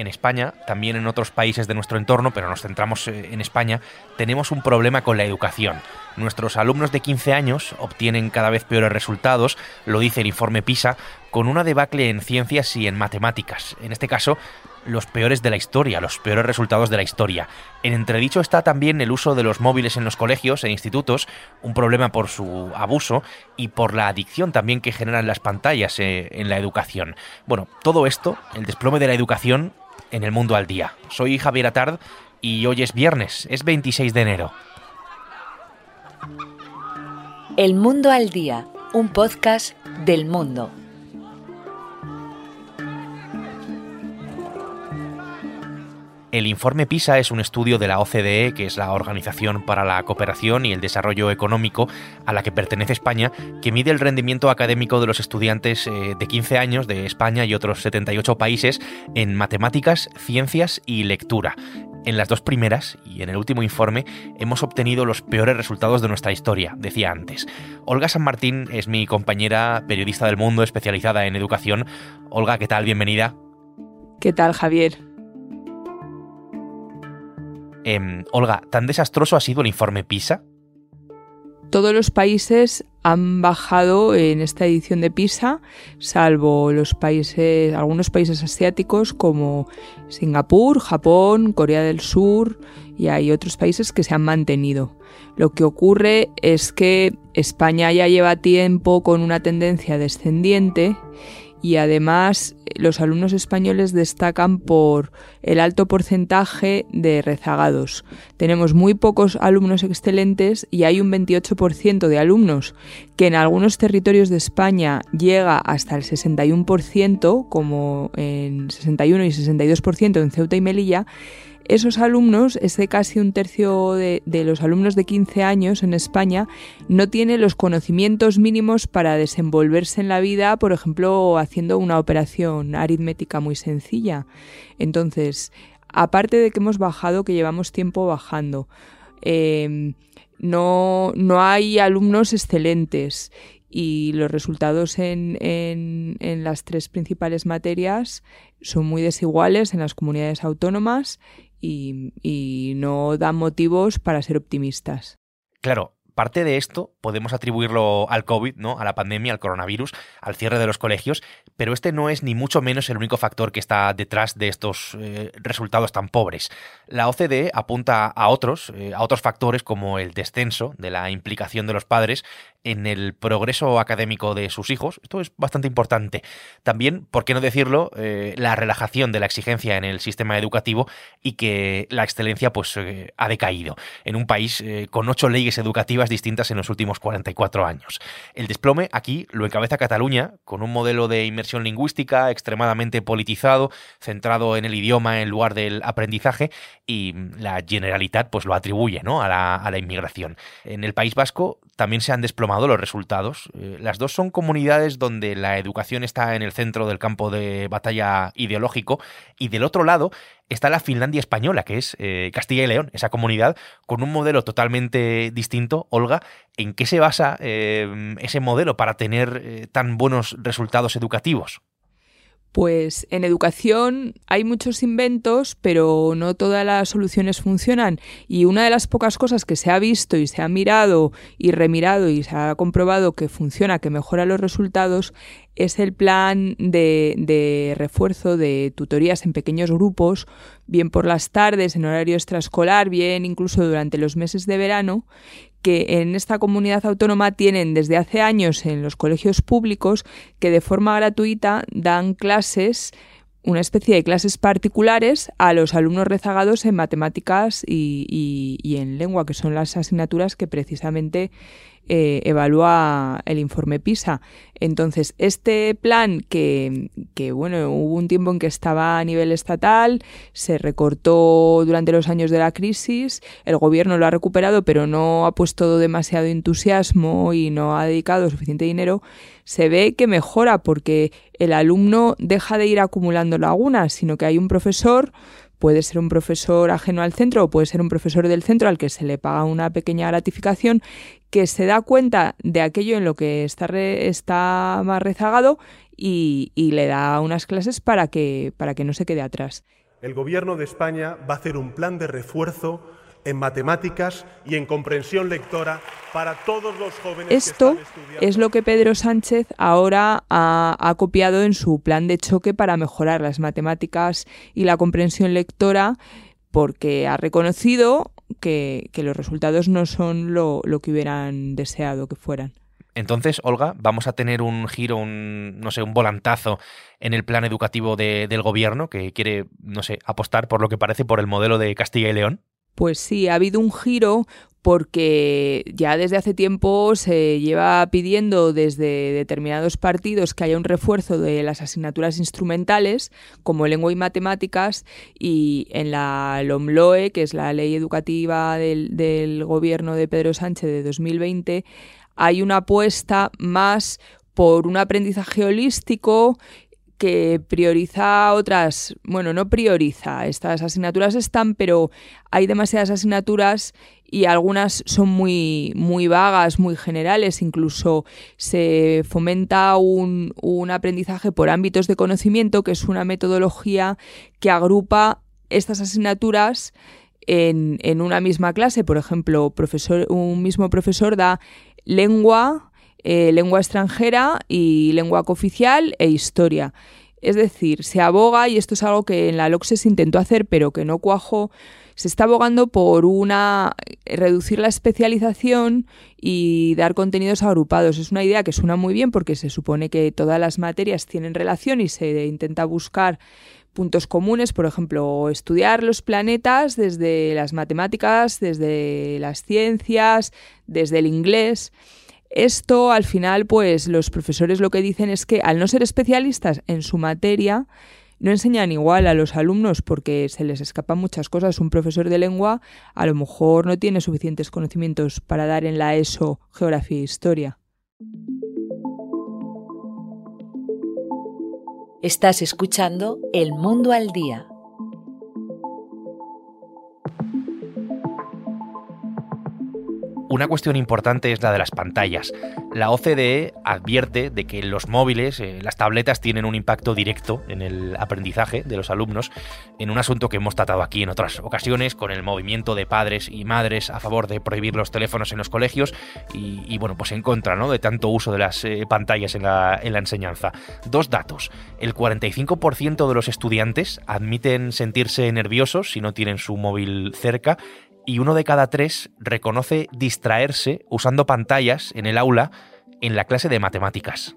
en España, también en otros países de nuestro entorno, pero nos centramos eh, en España, tenemos un problema con la educación. Nuestros alumnos de 15 años obtienen cada vez peores resultados, lo dice el informe PISA, con una debacle en ciencias y en matemáticas. En este caso, los peores de la historia, los peores resultados de la historia. En entredicho está también el uso de los móviles en los colegios e institutos, un problema por su abuso y por la adicción también que generan las pantallas eh, en la educación. Bueno, todo esto, el desplome de la educación en el mundo al día. Soy Javier Atard y hoy es viernes, es 26 de enero. El Mundo al Día, un podcast del mundo. El informe PISA es un estudio de la OCDE, que es la Organización para la Cooperación y el Desarrollo Económico a la que pertenece España, que mide el rendimiento académico de los estudiantes eh, de 15 años de España y otros 78 países en matemáticas, ciencias y lectura. En las dos primeras y en el último informe hemos obtenido los peores resultados de nuestra historia, decía antes. Olga San Martín es mi compañera periodista del mundo especializada en educación. Olga, ¿qué tal? Bienvenida. ¿Qué tal, Javier? Em, Olga, ¿tan desastroso ha sido el informe PISA? Todos los países han bajado en esta edición de PISA, salvo los países, algunos países asiáticos como Singapur, Japón, Corea del Sur y hay otros países que se han mantenido. Lo que ocurre es que España ya lleva tiempo con una tendencia descendiente y además los alumnos españoles destacan por el alto porcentaje de rezagados. Tenemos muy pocos alumnos excelentes y hay un 28% de alumnos que en algunos territorios de España llega hasta el 61%, como en 61 y 62% en Ceuta y Melilla, esos alumnos, ese casi un tercio de, los alumnos de 15 años en España, no tiene los conocimientos mínimos para desenvolverse en la vida, por ejemplo, haciendo una operación aritmética muy sencilla. Entonces, aparte de que hemos bajado, que llevamos tiempo bajando, em, no, no hay alumnos excelentes y los resultados en, en, en, las tres principales materias son muy desiguales en las comunidades autónomas y, no dan motivos para ser optimistas. Claro, parte de esto podemos atribuirlo al COVID, ¿no? A la pandemia, al coronavirus, al cierre de los colegios, pero este no es ni mucho menos el único factor que está detrás de estos eh, resultados tan pobres. La OCDE apunta a otros, eh, a otros factores como el descenso de la implicación de los padres en el progreso académico de sus hijos. Esto es bastante importante. También, por qué no decirlo, eh, la relajación de la exigencia en el sistema educativo y que la excelencia pues eh, ha decaído en un país eh, con ocho leyes educativas distintas en los últimos 44 años. El desplome aquí lo encabeza Cataluña con un modelo de inmersión lingüística extremadamente politizado, centrado en el idioma en lugar del aprendizaje y la Generalitat pues lo atribuye ¿no? a, la, a la inmigración. En el País Vasco también se han desplomado los resultados. Eh, las dos son comunidades donde la educación está en el centro del campo de batalla ideológico y del otro lado está la Finlandia española, que es eh, Castilla y León, esa comunidad con un modelo totalmente distinto. Olga, ¿en qué se basa eh, ese modelo para tener tan buenos resultados educativos? Pues en educación hay muchos inventos, pero no todas las soluciones funcionan. Y una de las pocas cosas que se ha visto y se ha mirado y remirado y se ha comprobado que funciona, que mejora los resultados, es el plan de, refuerzo de tutorías en pequeños grupos, bien por las tardes, en horario extraescolar, bien incluso durante los meses de verano, que en esta comunidad autónoma tienen desde hace años en los colegios públicos que de forma gratuita dan clases una especie de clases particulares a los alumnos rezagados en matemáticas y, y, en lengua, que son las asignaturas que precisamente eh, evalúa el informe PISA. Entonces, este plan que, que, bueno, hubo un tiempo en que estaba a nivel estatal, se recortó durante los años de la crisis, el gobierno lo ha recuperado, pero no ha puesto demasiado entusiasmo y no ha dedicado suficiente dinero, se ve que mejora porque el alumno deja de ir acumulando lagunas, sino que hay un profesor puede ser un profesor ajeno al centro o puede ser un profesor del centro al que se le paga una pequeña gratificación que se da cuenta de aquello en lo que está, está más rezagado y, le da unas clases para que, para que no se quede atrás. el Gobierno de España va a hacer un plan de refuerzo en matemáticas y en comprensión lectora para todos los jóvenes. Esto es lo que Pedro Sánchez ahora ha, copiado en su plan de choque para mejorar las matemáticas y la comprensión lectora porque ha reconocido que, los resultados no son lo, que hubieran deseado que fueran. Entonces, Olga, vamos a tener un giro, un, no sé, un volantazo en el plan educativo del gobierno que quiere, no sé, apostar por lo que parece por el modelo de Castilla y León. Pues sí, ha habido un giro porque ya desde hace tiempo se lleva pidiendo desde determinados partidos que haya un refuerzo de las asignaturas instrumentales como lengua y matemáticas y en la LOMLOE, que es la ley educativa del, del gobierno de Pedro Sánchez de 2020, hay una apuesta más por un aprendizaje holístico que prioriza otras, bueno, no prioriza, estas asignaturas están, pero hay demasiadas asignaturas y algunas son muy, muy vagas, muy generales, incluso se fomenta un, un aprendizaje por ámbitos de conocimiento, que es una metodología que agrupa estas asignaturas en, en una misma clase. Por ejemplo, profesor, un mismo profesor da lengua, eh, lengua extranjera y lengua cooficial e historia. Es decir, se aboga, y esto es algo que en la LOCSE se intentó hacer, pero que no cuajó, se está abogando por una reducir la especialización y dar contenidos agrupados. Es una idea que suena muy bien porque se supone que todas las materias tienen relación y se intenta buscar puntos comunes, por ejemplo, estudiar los planetas desde las matemáticas, desde las ciencias, desde el inglés. Esto al final, pues los profesores lo que dicen es que al no ser especialistas en su materia, no enseñan igual a los alumnos porque se les escapan muchas cosas. Un profesor de lengua a lo mejor no tiene suficientes conocimientos para dar en la ESO geografía e historia. Estás escuchando El Mundo al Día Una cuestión importante es la de las pantallas. La OCDE advierte de que los móviles, eh, las tabletas, tienen un impacto directo en el aprendizaje de los alumnos, en un asunto que hemos tratado aquí en otras ocasiones, con el movimiento de padres y madres a favor de prohibir los teléfonos en los colegios y, bueno, pues en contra ¿no? de tanto uso de las eh, pantallas en la, en la enseñanza. Dos datos. El 45% de los estudiantes admiten sentirse nerviosos si no tienen su móvil cerca y uno de cada tres reconoce distraerse usando pantallas en el aula en la clase de matemáticas.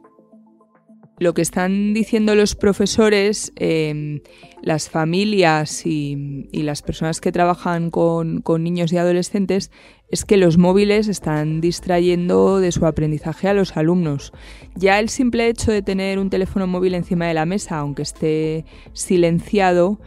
Lo que están diciendo los profesores, em, las familias y, las personas que trabajan con niños y adolescentes es que los móviles están distrayendo de su aprendizaje a los alumnos. Ya el simple hecho de tener un teléfono móvil encima de la mesa, aunque esté silenciado,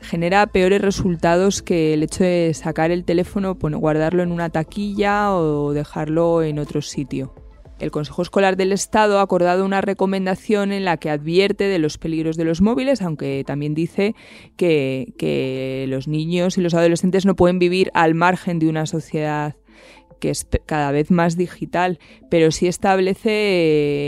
genera peores resultados que el hecho de sacar el teléfono, guardarlo en una taquilla o dejarlo en otro sitio. El Consejo Escolar del Estado ha acordado una recomendación en la que advierte de los peligros de los móviles, aunque también dice que, los niños y los adolescentes no pueden vivir al margen de una sociedad que es cada vez más digital, pero sí establece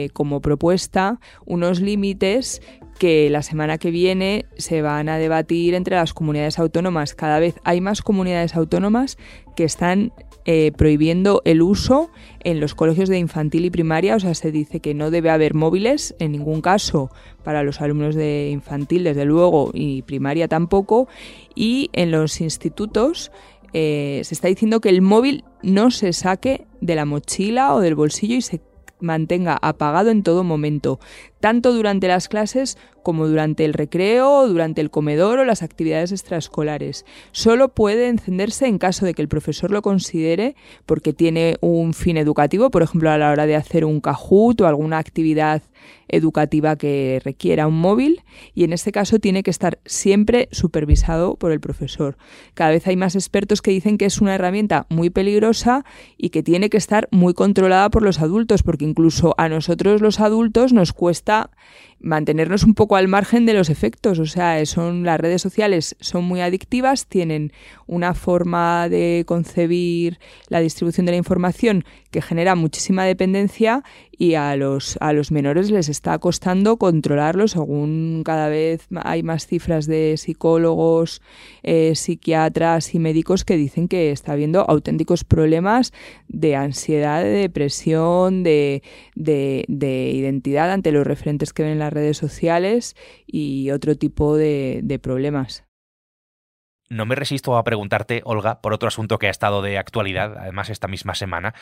eh, como propuesta unos límites que la semana que viene se van a debatir entre las comunidades autónomas. Cada vez hay más comunidades autónomas que están eh, prohibiendo el uso en los colegios de infantil y primaria, o sea, se dice que no debe haber móviles en ningún caso para los alumnos de infantil, desde luego, y primaria tampoco, y en los institutos eh, se está diciendo que el móvil no se saque de la mochila o del bolsillo y se mantenga apagado en todo momento, tanto durante las clases como durante el recreo, durante el comedor o las actividades extraescolares. Solo puede encenderse en caso de que el profesor lo considere porque tiene un fin educativo, por ejemplo a la hora de hacer un cajut o alguna actividad educativa que requiera un móvil y en este caso tiene que estar siempre supervisado por el profesor. Cada vez hay más expertos que dicen que es una herramienta muy peligrosa y que tiene que estar muy controlada por los adultos porque incluso a nosotros los adultos nos cuesta That. Mantenernos un poco al margen de los efectos. O sea, son las redes sociales son muy adictivas, tienen una forma de concebir la distribución de la información que genera muchísima dependencia y a los, a los menores les está costando controlarlo según cada vez hay más cifras de psicólogos, eh, psiquiatras y médicos que dicen que está habiendo auténticos problemas de ansiedad, de depresión, de, de, de identidad ante los referentes que ven en redes sociales y otro tipo de problemas. No me resisto a preguntarte, Olga, por otro asunto que ha estado de actualidad, además esta misma semana.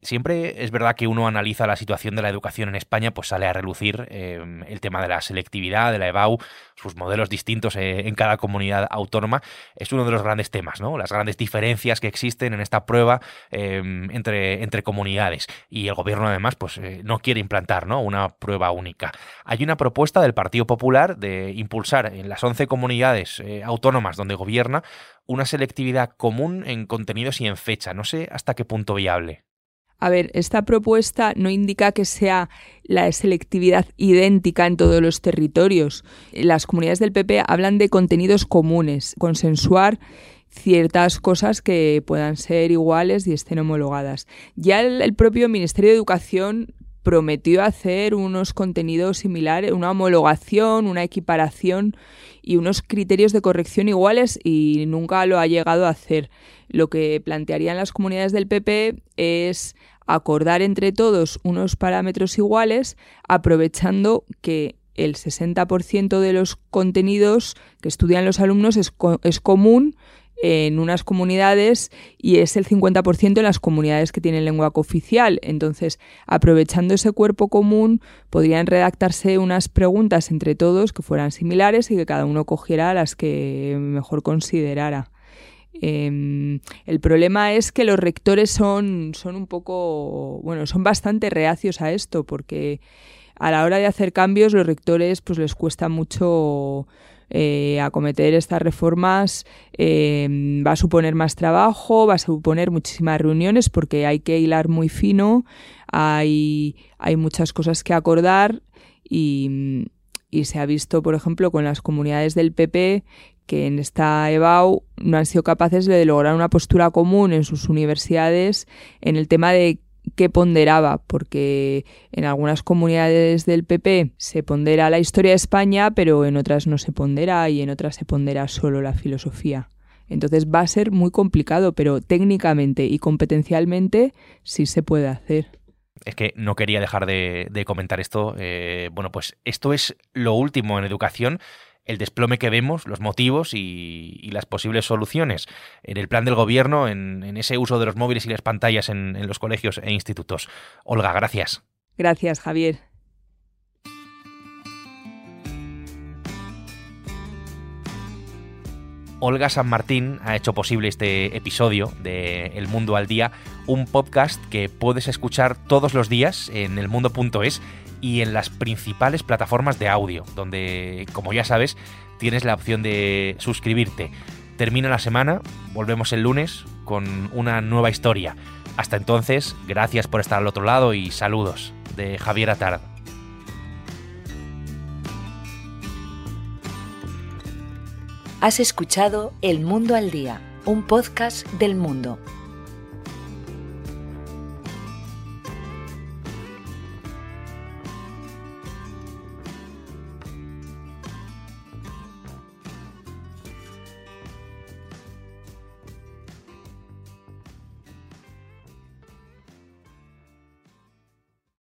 Siempre es verdad que uno analiza la situación de la educación en España, pues sale a relucir eh, el tema de la selectividad, de la EBAU, sus modelos distintos eh, en cada comunidad autónoma. Es uno de los grandes temas, ¿no? Las grandes diferencias que existen en esta prueba eh, entre, entre comunidades. Y el gobierno, además, pues no quiere implantar ¿no? una prueba única. Hay una propuesta del Partido Popular de impulsar en las 11 comunidades autónomas donde gobierna una selectividad común en contenidos y en fecha. No sé hasta qué punto viable. A ver, esta propuesta no indica que sea la selectividad idéntica en todos los territorios. Las comunidades del PP hablan de contenidos comunes, consensuar ciertas cosas que puedan ser iguales y estén homologadas. Ya el, propio Ministerio de Educación prometió hacer unos contenidos similares, una homologación, una equiparación y unos criterios de corrección iguales y nunca lo ha llegado a hacer. Lo que plantearían las comunidades del PP es acordar entre todos unos parámetros iguales, aprovechando que el 60% de los contenidos que estudian los alumnos es, es, común en unas comunidades y es el 50% en las comunidades que tienen lengua cooficial. Entonces, aprovechando ese cuerpo común, podrían redactarse unas preguntas entre todos que fueran similares y que cada uno cogiera las que mejor considerara. Eh, el problema es que los rectores son, son un poco, bueno, son bastante reacios a esto porque a la hora de hacer cambios los rectores pues les cuesta mucho eh, acometer estas reformas eh, va a suponer más trabajo, va a suponer muchísimas reuniones porque hay que hilar muy fino, hay, hay muchas cosas que acordar y, se ha visto, por ejemplo, con las comunidades del PP que en esta EBAU no han sido capaces de lograr una postura común en sus universidades en el tema de qué ponderaba, porque en algunas comunidades del PP se pondera la historia de España, pero en otras no se pondera y en otras se pondera solo la filosofía. Entonces va a ser muy complicado, pero técnicamente y competencialmente sí se puede hacer. Es que no quería dejar de, comentar esto. Eh, bueno, pues esto es lo último en educación el desplome que vemos, los motivos y, las posibles soluciones en el plan del gobierno, en, ese uso de los móviles y las pantallas en, en los colegios e institutos. Olga, gracias. Gracias, Javier. Olga San Martín ha hecho posible este episodio de El Mundo al Día, un podcast que puedes escuchar todos los días en elmundo.es y en las principales plataformas de audio, donde, como ya sabes, tienes la opción de suscribirte. Termina la semana, volvemos el lunes con una nueva historia. Hasta entonces, gracias por estar al otro lado y saludos de Javier Atard. Has escuchado El Mundo al Día, un podcast del mundo